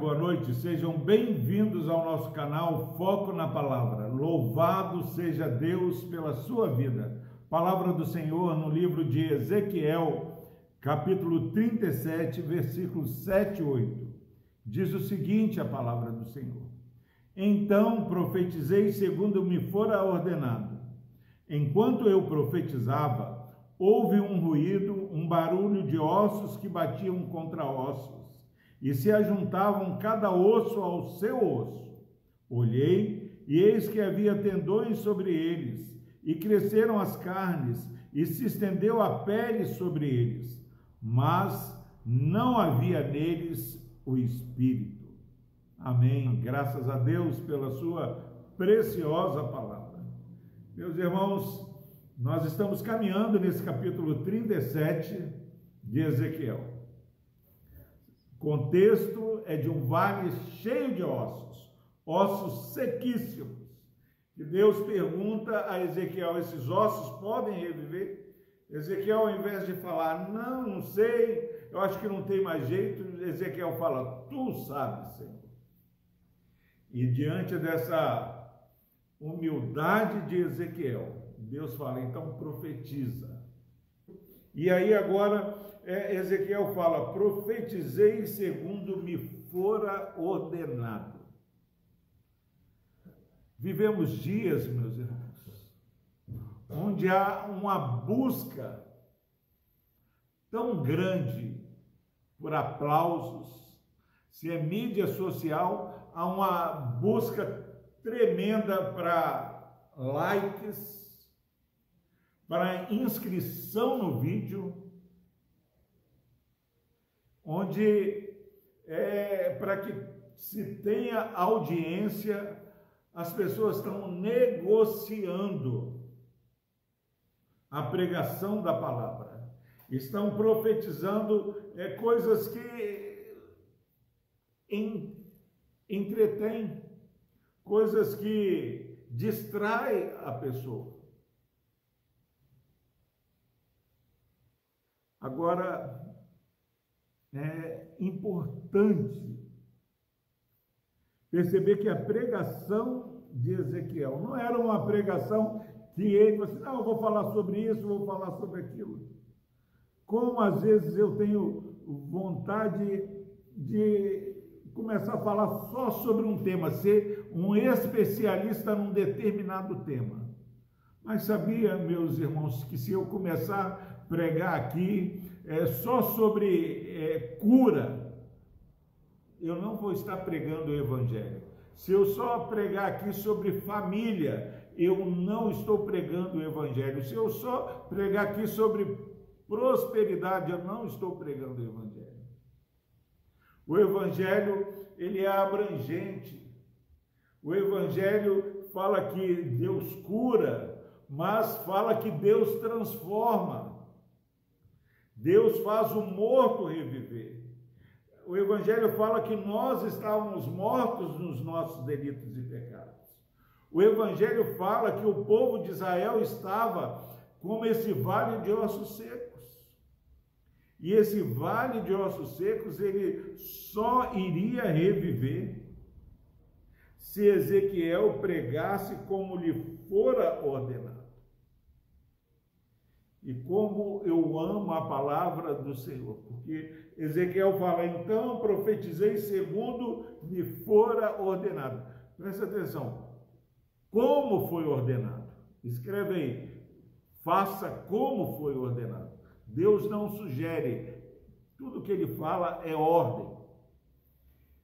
boa noite. Sejam bem-vindos ao nosso canal Foco na Palavra. Louvado seja Deus pela sua vida. Palavra do Senhor no livro de Ezequiel, capítulo 37, versículos 7 e 8. Diz o seguinte a palavra do Senhor: Então profetizei segundo me fora ordenado. Enquanto eu profetizava, houve um ruído, um barulho de ossos que batiam contra ossos e se ajuntavam cada osso ao seu osso. Olhei, e eis que havia tendões sobre eles, e cresceram as carnes, e se estendeu a pele sobre eles, mas não havia neles o espírito. Amém. Graças a Deus pela sua preciosa palavra. Meus irmãos, nós estamos caminhando nesse capítulo 37 de Ezequiel contexto é de um vale cheio de ossos, ossos sequíssimos. E Deus pergunta a Ezequiel: esses ossos podem reviver? Ezequiel, ao invés de falar, não, não sei, eu acho que não tem mais jeito, Ezequiel fala, tu sabes, Senhor. E diante dessa humildade de Ezequiel, Deus fala, então profetiza. E aí agora é, Ezequiel fala: profetizei segundo me fora ordenado. Vivemos dias, meus irmãos, onde há uma busca tão grande por aplausos, se é mídia social, há uma busca tremenda para likes, para inscrição no vídeo, onde é, para que se tenha audiência, as pessoas estão negociando a pregação da palavra, estão profetizando é, coisas que entretêm, coisas que distraem a pessoa. Agora, é importante perceber que a pregação de Ezequiel não era uma pregação que ele falou assim, não, eu vou falar sobre isso, vou falar sobre aquilo. Como às vezes eu tenho vontade de começar a falar só sobre um tema, ser um especialista num determinado tema. Mas sabia, meus irmãos, que se eu começar pregar aqui é, só sobre é, cura, eu não vou estar pregando o Evangelho. Se eu só pregar aqui sobre família, eu não estou pregando o Evangelho. Se eu só pregar aqui sobre prosperidade, eu não estou pregando o Evangelho. O Evangelho, ele é abrangente. O Evangelho fala que Deus cura, mas fala que Deus transforma. Deus faz o morto reviver. O Evangelho fala que nós estávamos mortos nos nossos delitos e pecados. O Evangelho fala que o povo de Israel estava como esse vale de ossos secos. E esse vale de ossos secos, ele só iria reviver se Ezequiel pregasse como lhe fora ordenado. E como eu amo a palavra do Senhor, porque Ezequiel fala, então profetizei segundo me fora ordenado. Presta atenção, como foi ordenado? Escreve aí, faça como foi ordenado. Deus não sugere, tudo que ele fala é ordem.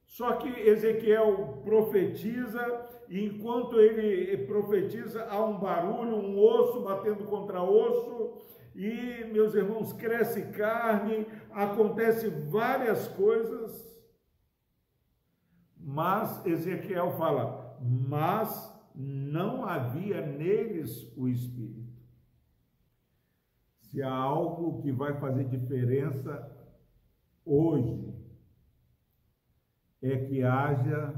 Só que Ezequiel profetiza, e enquanto ele profetiza, há um barulho, um osso batendo contra osso, e, meus irmãos, cresce carne, acontece várias coisas. Mas Ezequiel fala, mas não havia neles o Espírito. Se há algo que vai fazer diferença hoje, é que haja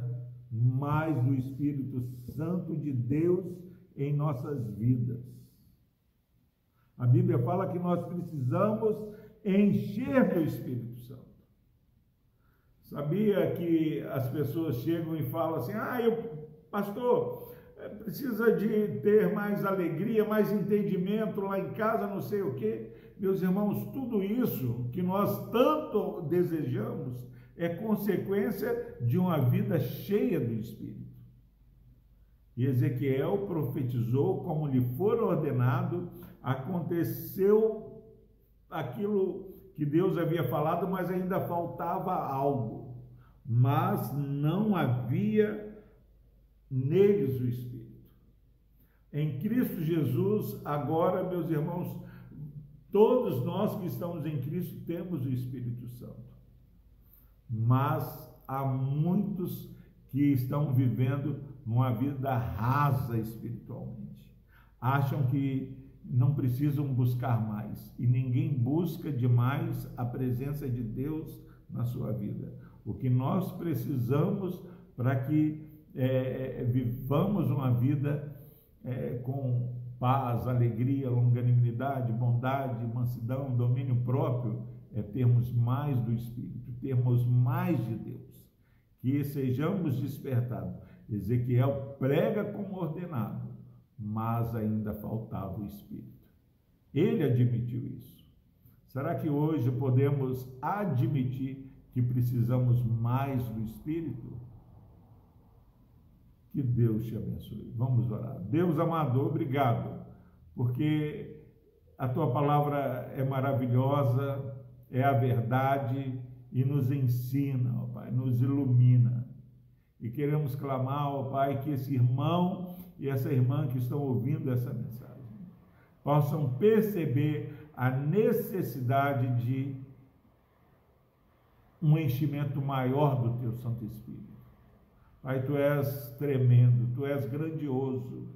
mais do Espírito Santo de Deus em nossas vidas. A Bíblia fala que nós precisamos encher do Espírito Santo. Sabia que as pessoas chegam e falam assim: ah, eu, pastor, é, precisa de ter mais alegria, mais entendimento lá em casa, não sei o quê. Meus irmãos, tudo isso que nós tanto desejamos é consequência de uma vida cheia do Espírito. E Ezequiel profetizou como lhe for ordenado, aconteceu aquilo que Deus havia falado, mas ainda faltava algo. Mas não havia neles o Espírito. Em Cristo Jesus, agora, meus irmãos, todos nós que estamos em Cristo temos o Espírito Santo. Mas há muitos que estão vivendo uma vida rasa espiritualmente. Acham que não precisam buscar mais e ninguém busca demais a presença de Deus na sua vida. O que nós precisamos para que é, é, vivamos uma vida é, com paz, alegria, longanimidade, bondade, mansidão, domínio próprio, é termos mais do Espírito, termos mais de Deus, que sejamos despertados. Ezequiel prega como ordenado, mas ainda faltava o Espírito. Ele admitiu isso. Será que hoje podemos admitir que precisamos mais do Espírito? Que Deus te abençoe. Vamos orar. Deus amado, obrigado, porque a tua palavra é maravilhosa, é a verdade e nos ensina, ó Pai, nos ilumina. E queremos clamar, ó Pai, que esse irmão e essa irmã que estão ouvindo essa mensagem possam perceber a necessidade de um enchimento maior do teu Santo Espírito. Pai, tu és tremendo, tu és grandioso.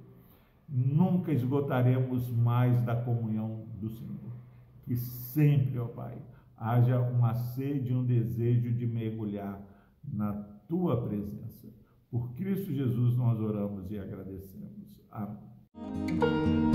Nunca esgotaremos mais da comunhão do Senhor. Que sempre, ó Pai, haja uma sede e um desejo de mergulhar na tua presença. Por Cristo Jesus nós oramos e agradecemos. Amém.